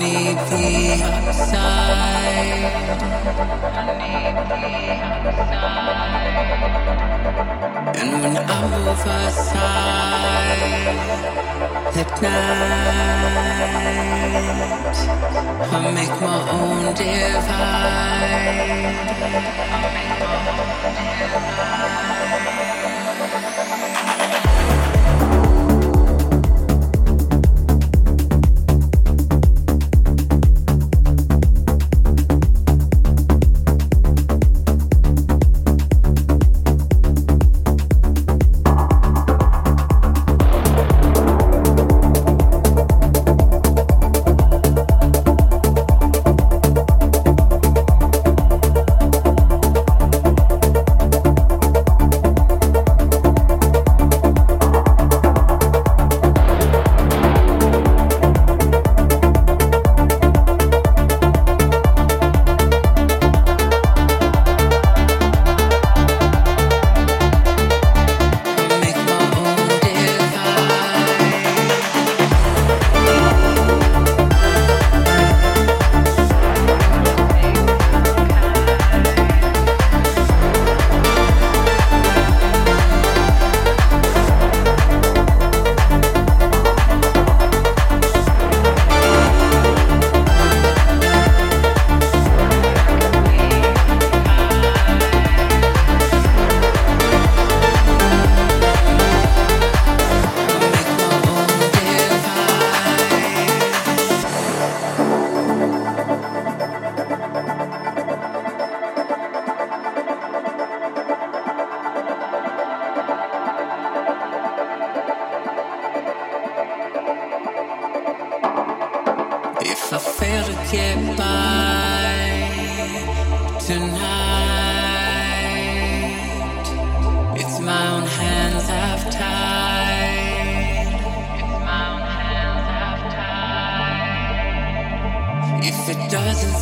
I need the outside. And when I'm aside at night, I make my own. I make my own divide.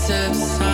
steps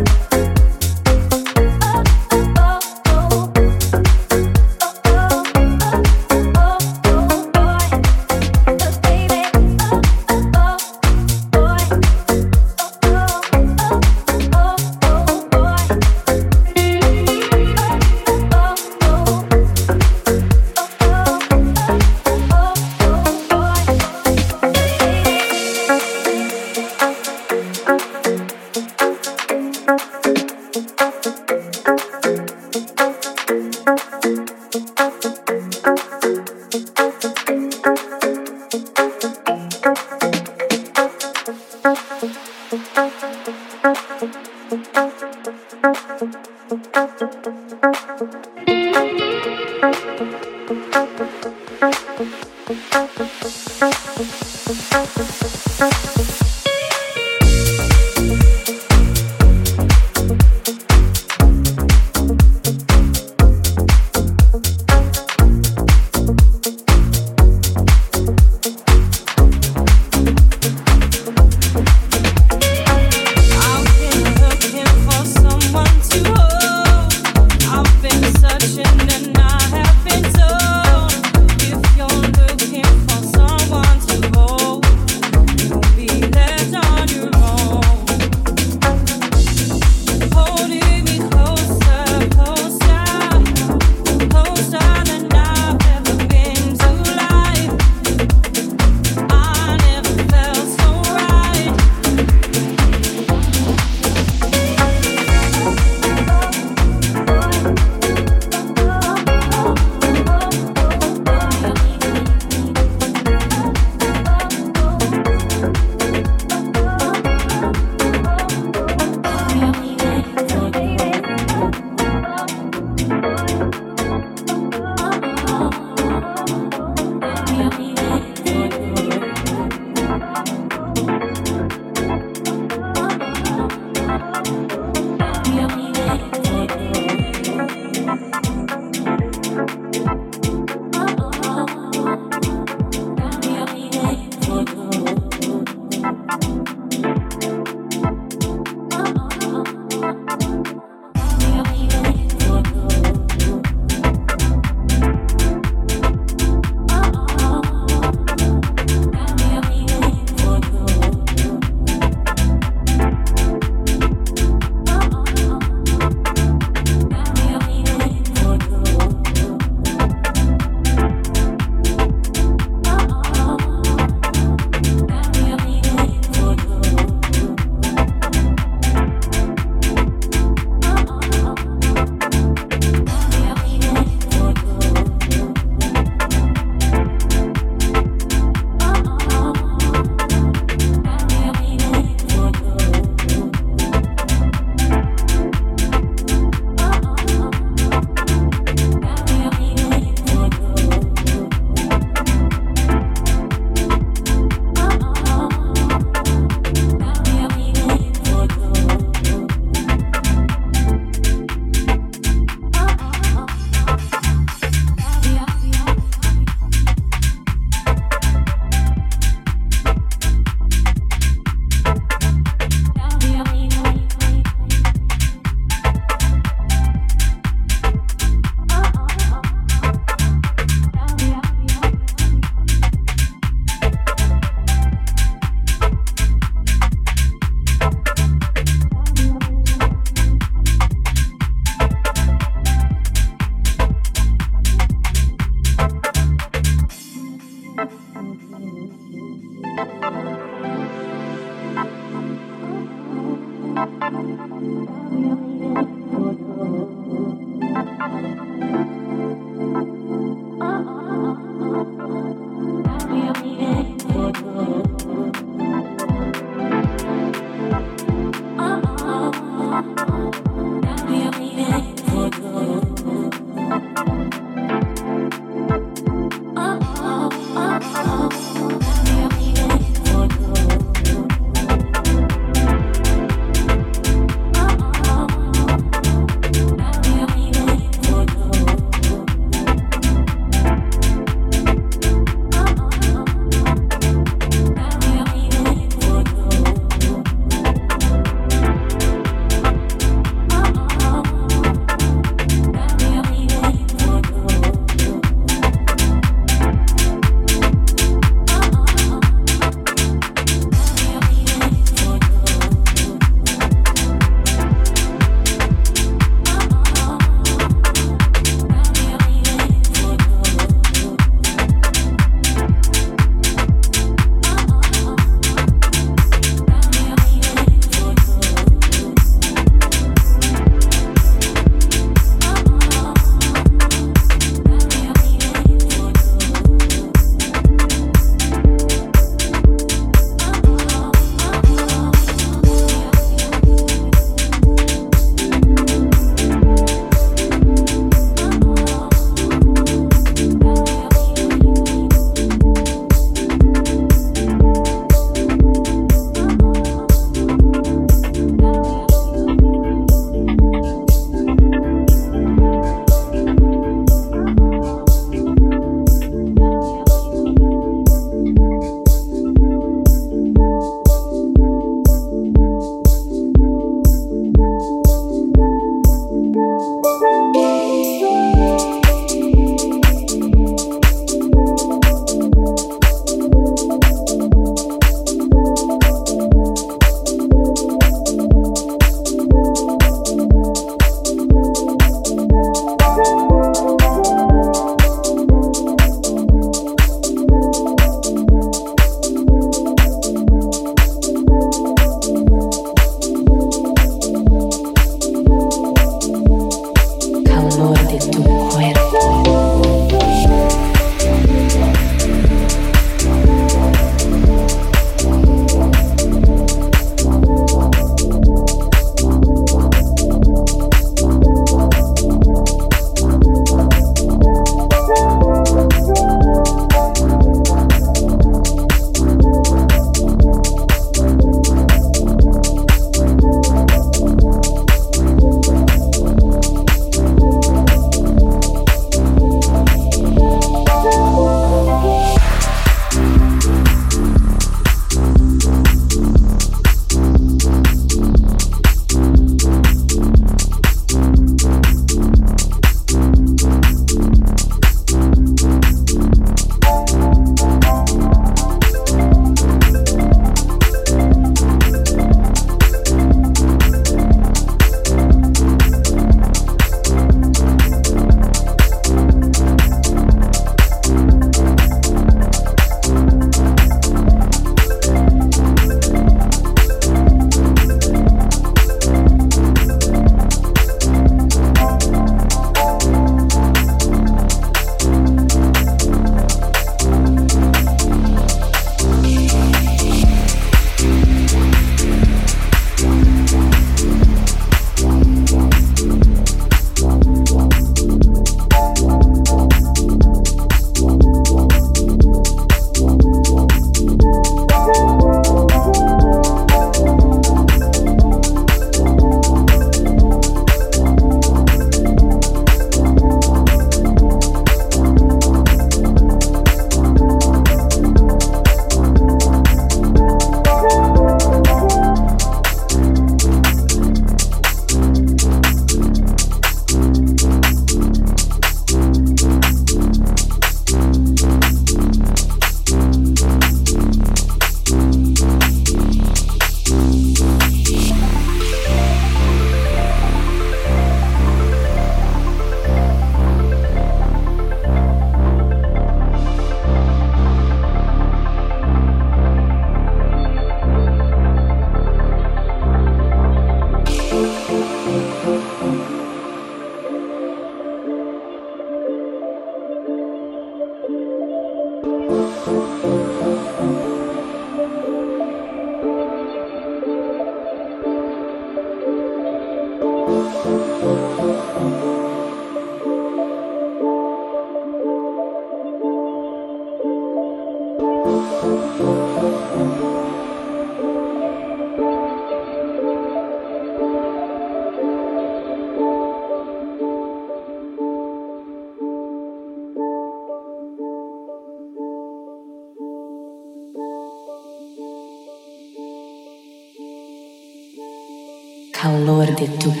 detto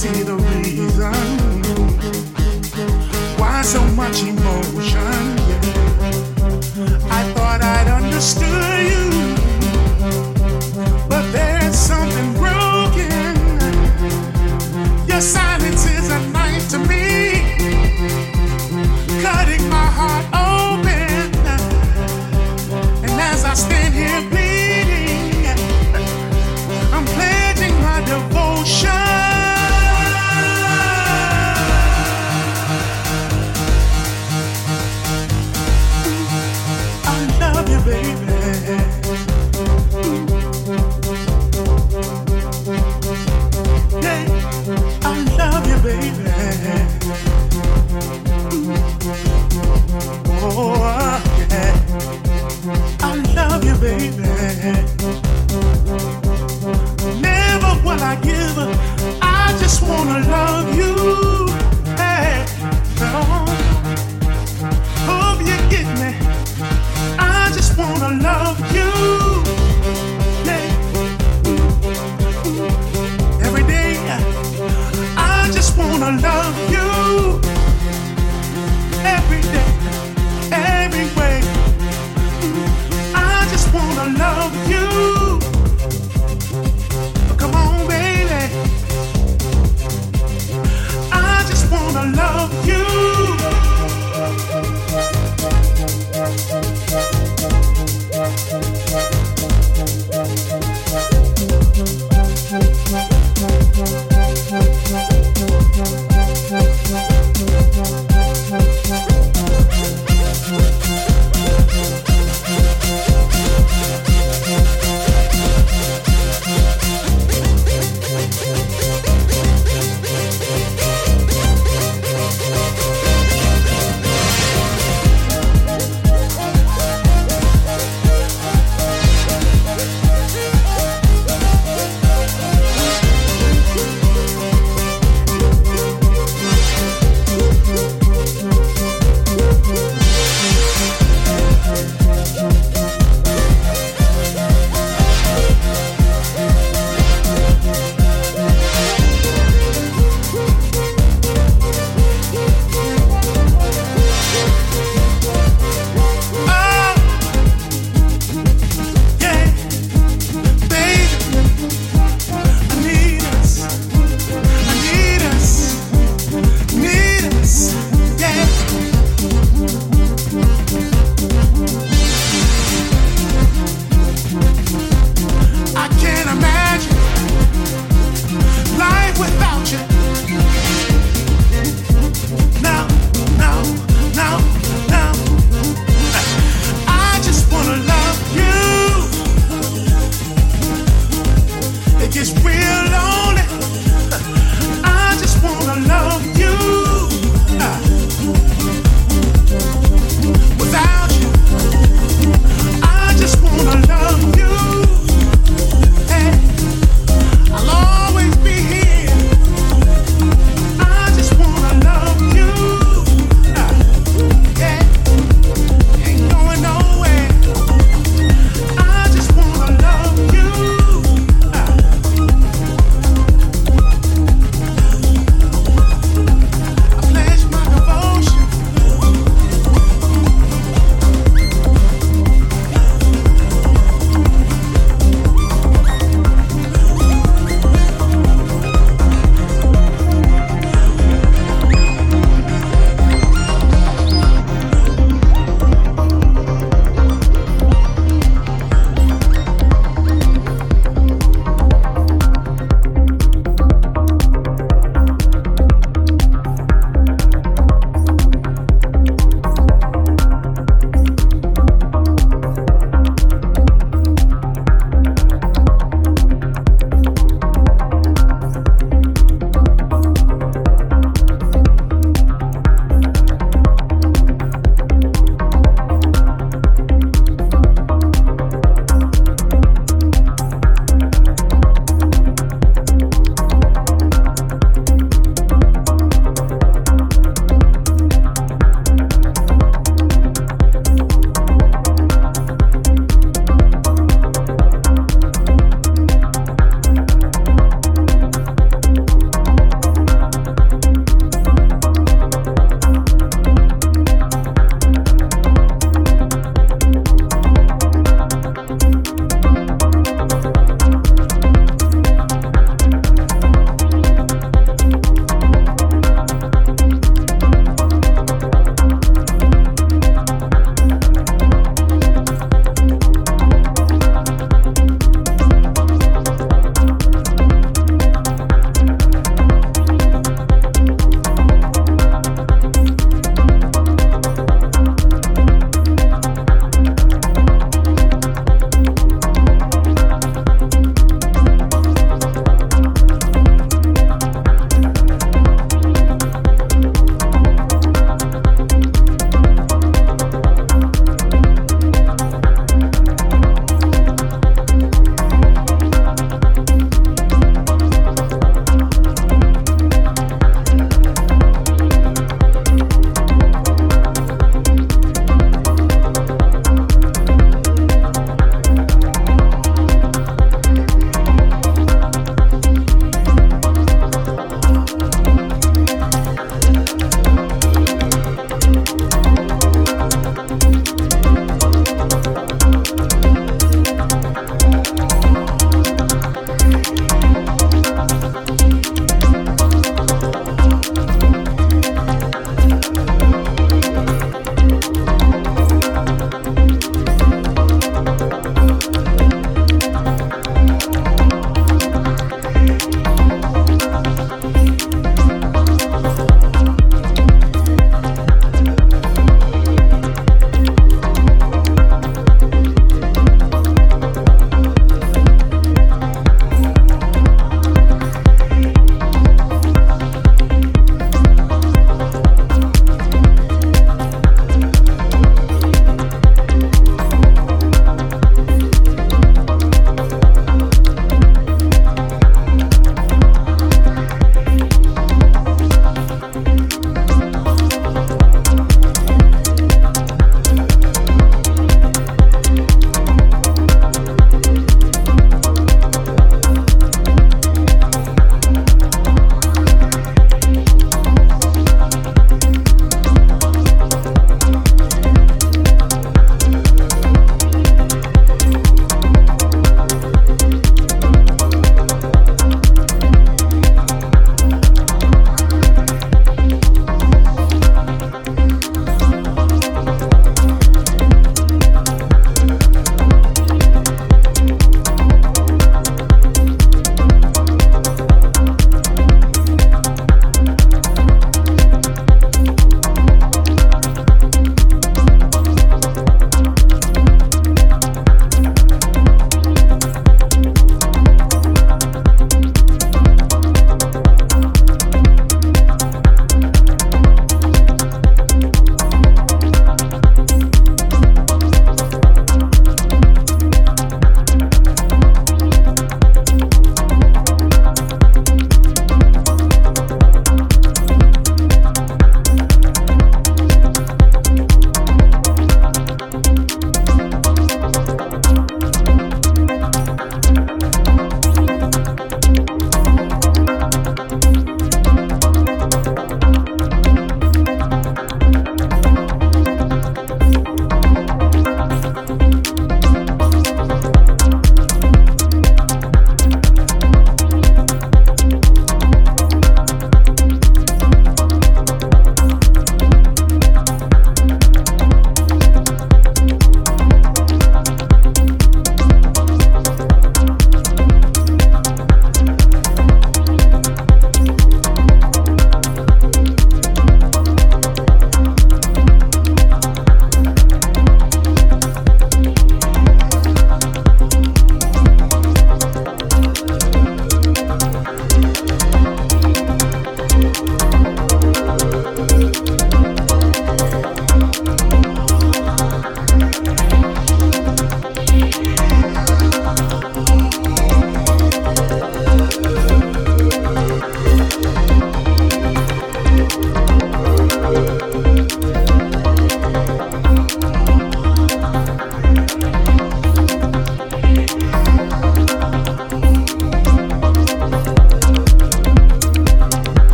see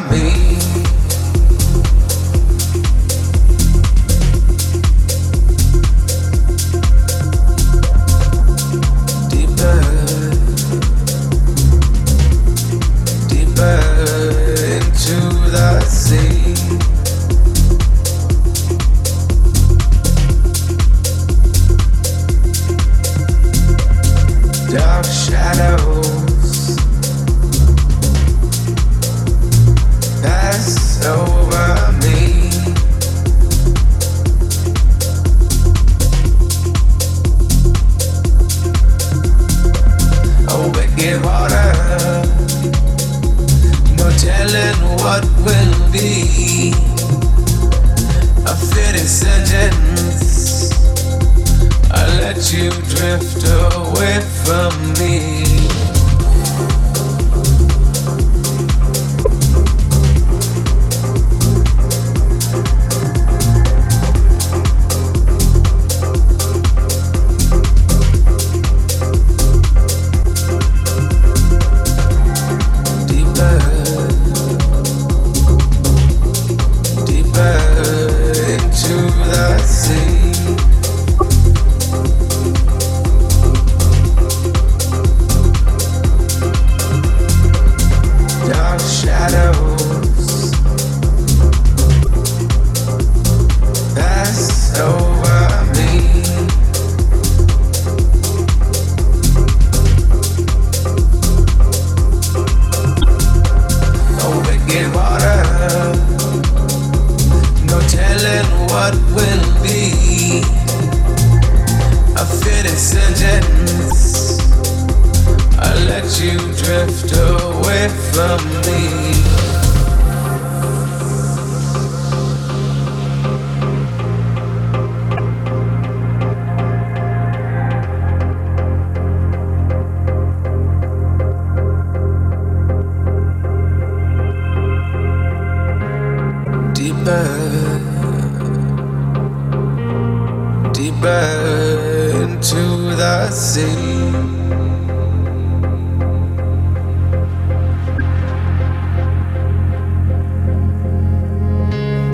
me.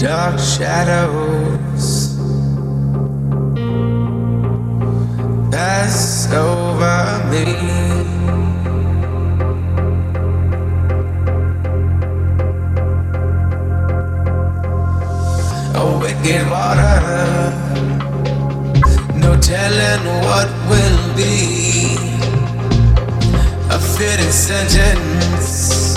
dark shadows pass over me. A wicked water, no telling what will be. A fitting sentence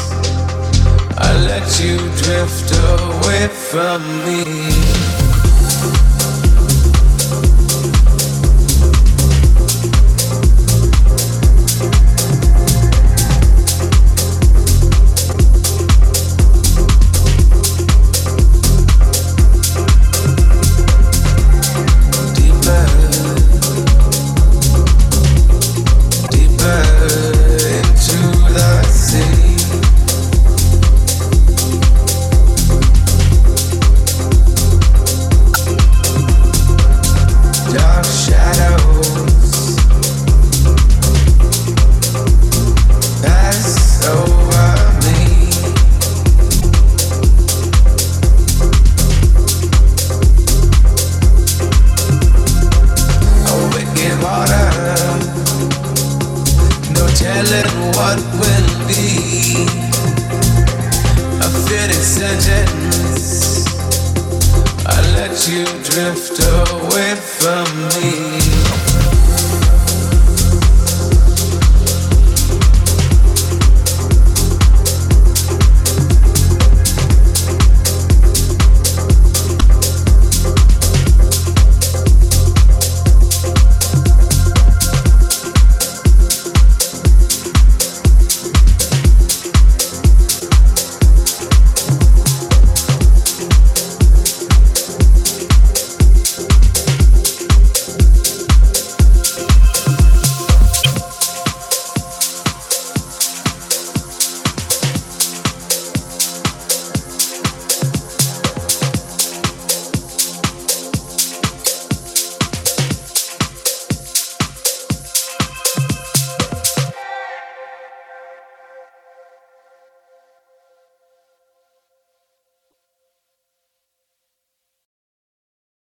let you drift away from me.